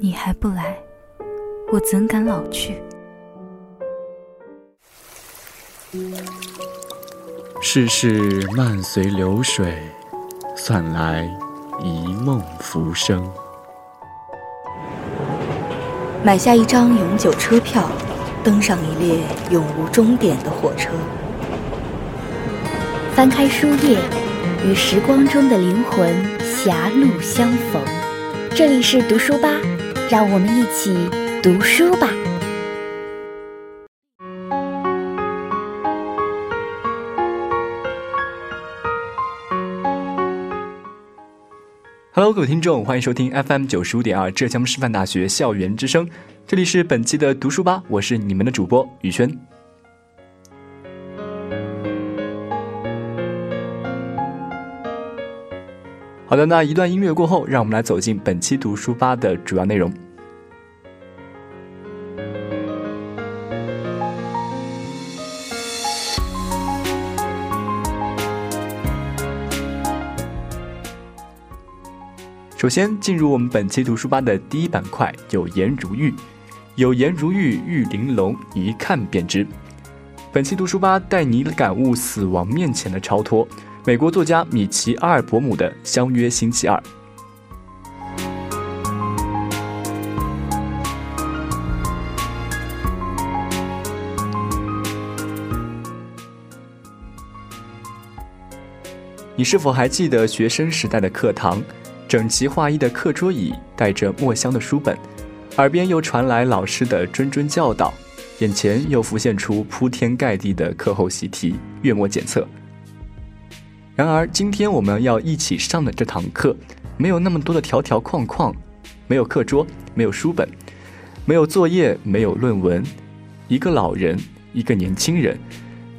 你还不来，我怎敢老去？世事漫随流水，算来一梦浮生。买下一张永久车票，登上一列永无终点的火车。翻开书页，与时光中的灵魂狭路相逢。这里是读书吧，让我们一起读书吧。Hello，各位听众，欢迎收听 FM 九十五点二浙江师范大学校园之声，这里是本期的读书吧，我是你们的主播宇轩。好的，那一段音乐过后，让我们来走进本期读书吧的主要内容。首先进入我们本期读书吧的第一板块“有颜如玉”，有颜如玉，玉玲珑，一看便知。本期读书吧带你感悟死亡面前的超脱。美国作家米奇·阿尔伯姆的《相约星期二》。你是否还记得学生时代的课堂？整齐划一的课桌椅，带着墨香的书本，耳边又传来老师的谆谆教导，眼前又浮现出铺天盖地的课后习题、月末检测。然而，今天我们要一起上的这堂课，没有那么多的条条框框，没有课桌，没有书本，没有作业，没有论文，一个老人，一个年轻人，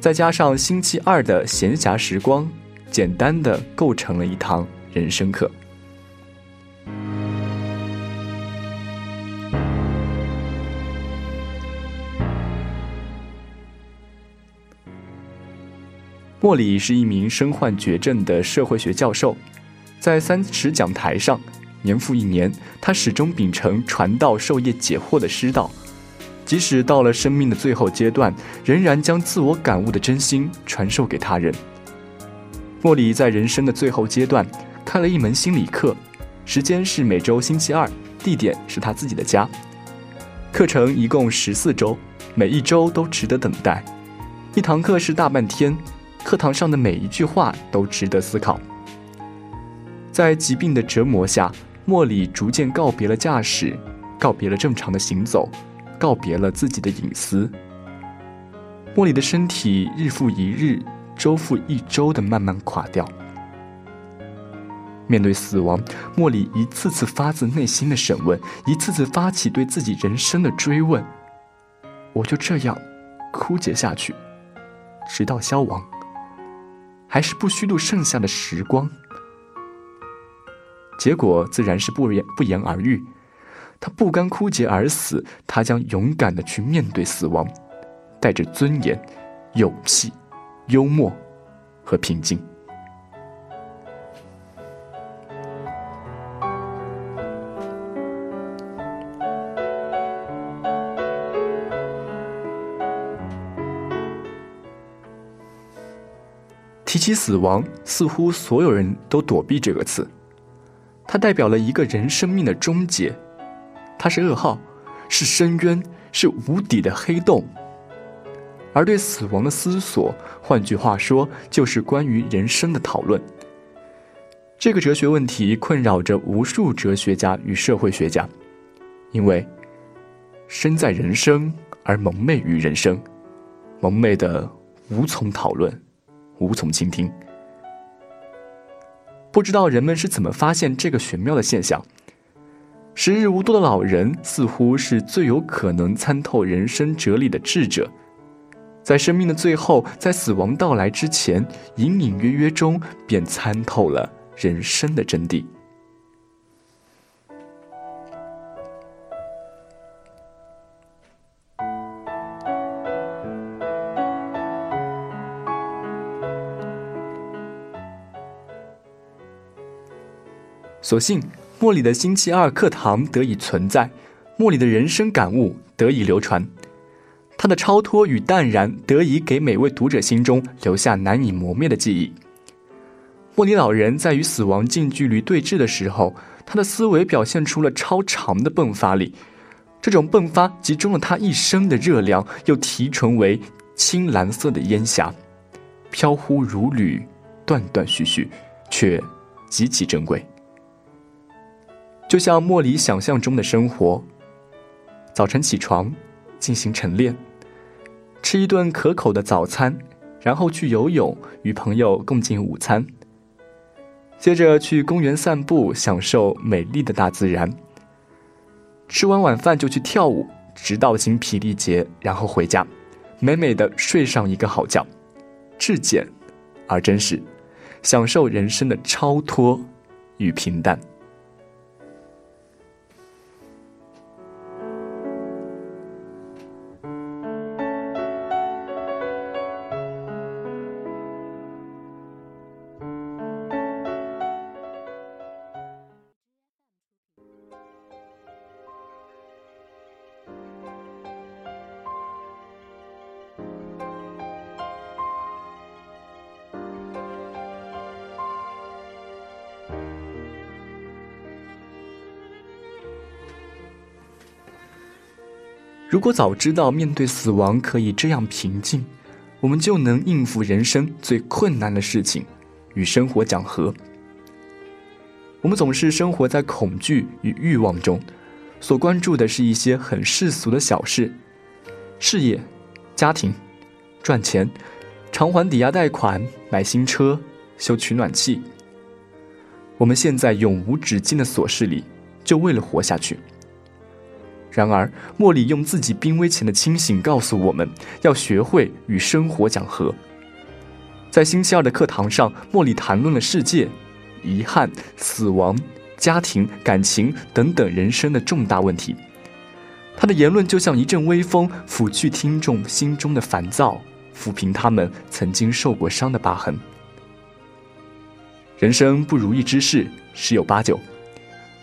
再加上星期二的闲暇时光，简单的构成了一堂人生课。莫里是一名身患绝症的社会学教授，在三尺讲台上，年复一年，他始终秉承传道授业解惑的师道，即使到了生命的最后阶段，仍然将自我感悟的真心传授给他人。莫里在人生的最后阶段开了一门心理课，时间是每周星期二，地点是他自己的家，课程一共十四周，每一周都值得等待，一堂课是大半天。课堂上的每一句话都值得思考。在疾病的折磨下，莫里逐渐告别了驾驶，告别了正常的行走，告别了自己的隐私。莫里的身体日复一日、周复一周的慢慢垮掉。面对死亡，莫里一次次发自内心的审问，一次次发起对自己人生的追问：我就这样枯竭下去，直到消亡。还是不虚度剩下的时光，结果自然是不言不言而喻。他不甘枯竭而死，他将勇敢的去面对死亡，带着尊严、勇气、幽默和平静。提起死亡，似乎所有人都躲避这个词。它代表了一个人生命的终结，它是噩耗，是深渊，是无底的黑洞。而对死亡的思索，换句话说，就是关于人生的讨论。这个哲学问题困扰着无数哲学家与社会学家，因为身在人生而蒙昧于人生，蒙昧的无从讨论。无从倾听，不知道人们是怎么发现这个玄妙的现象。时日无多的老人似乎是最有可能参透人生哲理的智者，在生命的最后，在死亡到来之前，隐隐约约中便参透了人生的真谛。所幸，莫里的星期二课堂得以存在，莫里的人生感悟得以流传，他的超脱与淡然得以给每位读者心中留下难以磨灭的记忆。莫里老人在与死亡近距离对峙的时候，他的思维表现出了超长的迸发力，这种迸发集中了他一生的热量，又提纯为青蓝色的烟霞，飘忽如缕，断断续续，却极其珍贵。就像莫里想象中的生活：早晨起床，进行晨练，吃一顿可口的早餐，然后去游泳，与朋友共进午餐。接着去公园散步，享受美丽的大自然。吃完晚饭就去跳舞，直到精疲力竭，然后回家，美美的睡上一个好觉。质简而真实，享受人生的超脱与平淡。如果早知道面对死亡可以这样平静，我们就能应付人生最困难的事情，与生活讲和。我们总是生活在恐惧与欲望中，所关注的是一些很世俗的小事：事业、家庭、赚钱、偿还抵押贷款、买新车、修取暖器。我们陷在永无止境的琐事里，就为了活下去。然而，莫里用自己濒危前的清醒告诉我们，要学会与生活讲和。在星期二的课堂上，莫里谈论了世界、遗憾、死亡、家庭、感情等等人生的重大问题。他的言论就像一阵微风，抚去听众心中的烦躁，抚平他们曾经受过伤的疤痕。人生不如意之事十有八九，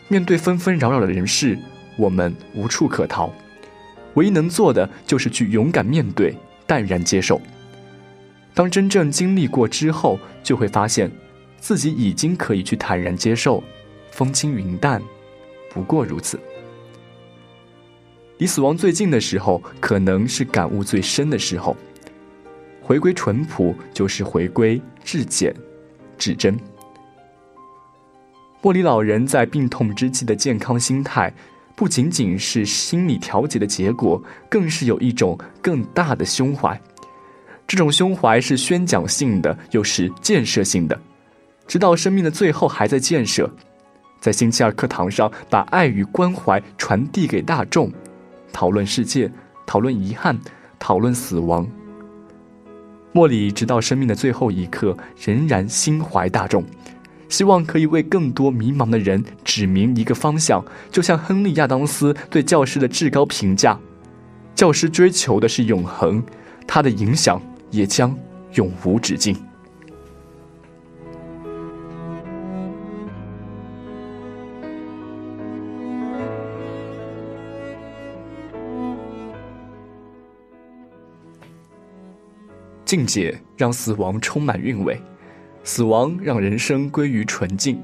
面对纷纷扰扰的人事。我们无处可逃，唯一能做的就是去勇敢面对，淡然接受。当真正经历过之后，就会发现，自己已经可以去坦然接受，风轻云淡，不过如此。离死亡最近的时候，可能是感悟最深的时候。回归淳朴，就是回归至简、至真。莫里老人在病痛之际的健康心态。不仅仅是心理调节的结果，更是有一种更大的胸怀。这种胸怀是宣讲性的，又是建设性的。直到生命的最后，还在建设。在星期二课堂上，把爱与关怀传递给大众，讨论世界，讨论遗憾，讨论死亡。莫里直到生命的最后一刻，仍然心怀大众。希望可以为更多迷茫的人指明一个方向，就像亨利·亚当斯对教师的至高评价：教师追求的是永恒，他的影响也将永无止境。境界让死亡充满韵味。死亡让人生归于纯净。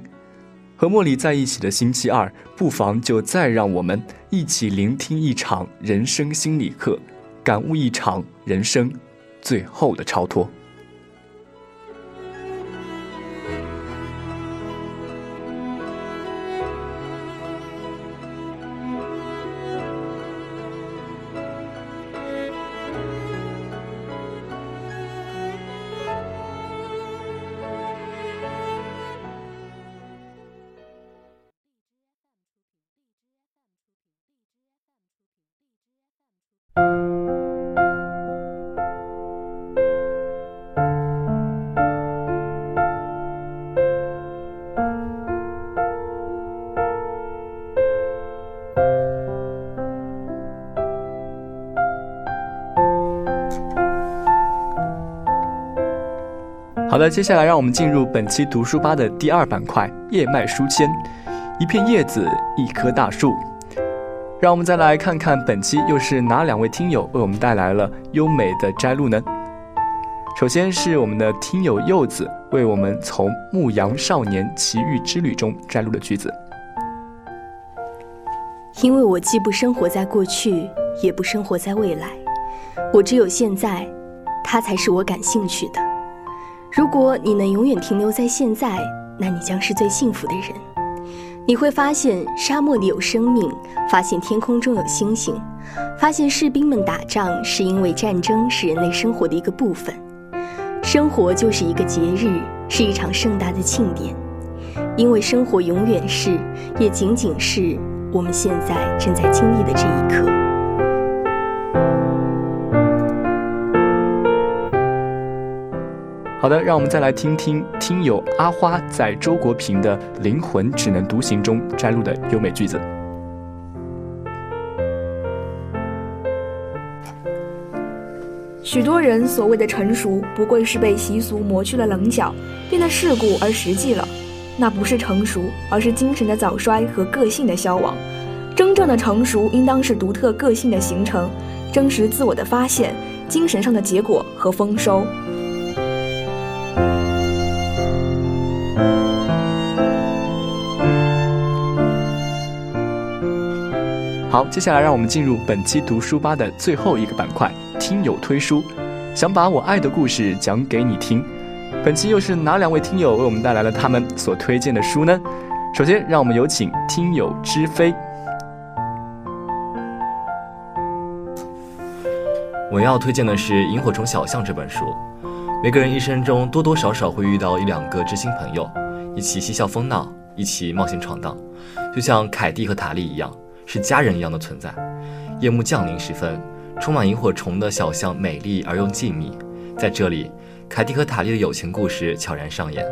和茉莉在一起的星期二，不妨就再让我们一起聆听一场人生心理课，感悟一场人生最后的超脱。好的，接下来让我们进入本期读书吧的第二板块——叶脉书签。一片叶子，一棵大树。让我们再来看看本期又是哪两位听友为我们带来了优美的摘录呢？首先是我们的听友柚子为我们从《牧羊少年奇遇之旅》中摘录的句子。因为我既不生活在过去，也不生活在未来，我只有现在，它才是我感兴趣的。如果你能永远停留在现在，那你将是最幸福的人。你会发现沙漠里有生命，发现天空中有星星，发现士兵们打仗是因为战争是人类生活的一个部分。生活就是一个节日，是一场盛大的庆典，因为生活永远是，也仅仅是我们现在正在经历的这一刻。好的，让我们再来听听听友阿花在周国平的《灵魂只能独行》中摘录的优美句子。许多人所谓的成熟，不过是被习俗磨去了棱角，变得世故而实际了。那不是成熟，而是精神的早衰和个性的消亡。真正的成熟，应当是独特个性的形成，真实自我的发现，精神上的结果和丰收。好，接下来让我们进入本期读书吧的最后一个板块——听友推书。想把我爱的故事讲给你听。本期又是哪两位听友为我们带来了他们所推荐的书呢？首先，让我们有请听友知飞。我要推荐的是《萤火虫小象》这本书。每个人一生中多多少少会遇到一两个知心朋友，一起嬉笑疯闹，一起冒险闯荡，就像凯蒂和塔莉一样。是家人一样的存在。夜幕降临时分，充满萤火虫的小巷美丽而又静谧。在这里，凯蒂和塔莉的友情故事悄然上演。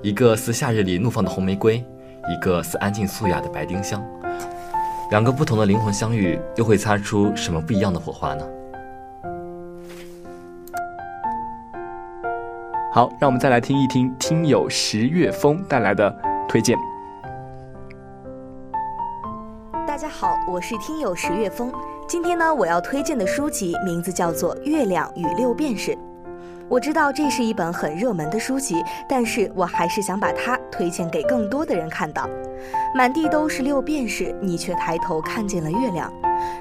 一个似夏日里怒放的红玫瑰，一个似安静素雅的白丁香。两个不同的灵魂相遇，又会擦出什么不一样的火花呢？好，让我们再来听一听听友十月风带来的推荐。好，我是听友十月风。今天呢，我要推荐的书籍名字叫做《月亮与六便士》。我知道这是一本很热门的书籍，但是我还是想把它推荐给更多的人看到。满地都是六便士，你却抬头看见了月亮。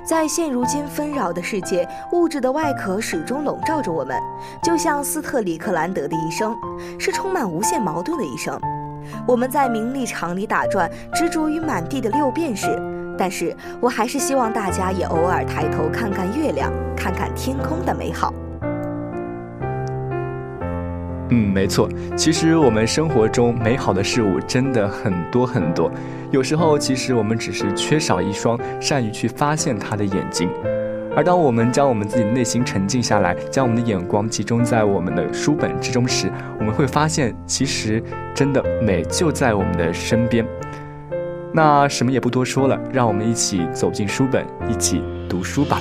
在现如今纷扰的世界，物质的外壳始终笼罩着我们，就像斯特里克兰德的一生，是充满无限矛盾的一生。我们在名利场里打转，执着于满地的六便士。但是我还是希望大家也偶尔抬头看看月亮，看看天空的美好。嗯，没错，其实我们生活中美好的事物真的很多很多，有时候其实我们只是缺少一双善于去发现它的眼睛。而当我们将我们自己的内心沉静下来，将我们的眼光集中在我们的书本之中时，我们会发现，其实真的美就在我们的身边。那什么也不多说了，让我们一起走进书本，一起读书吧。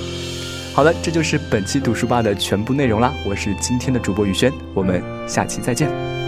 好了，这就是本期读书吧的全部内容啦。我是今天的主播宇轩，我们下期再见。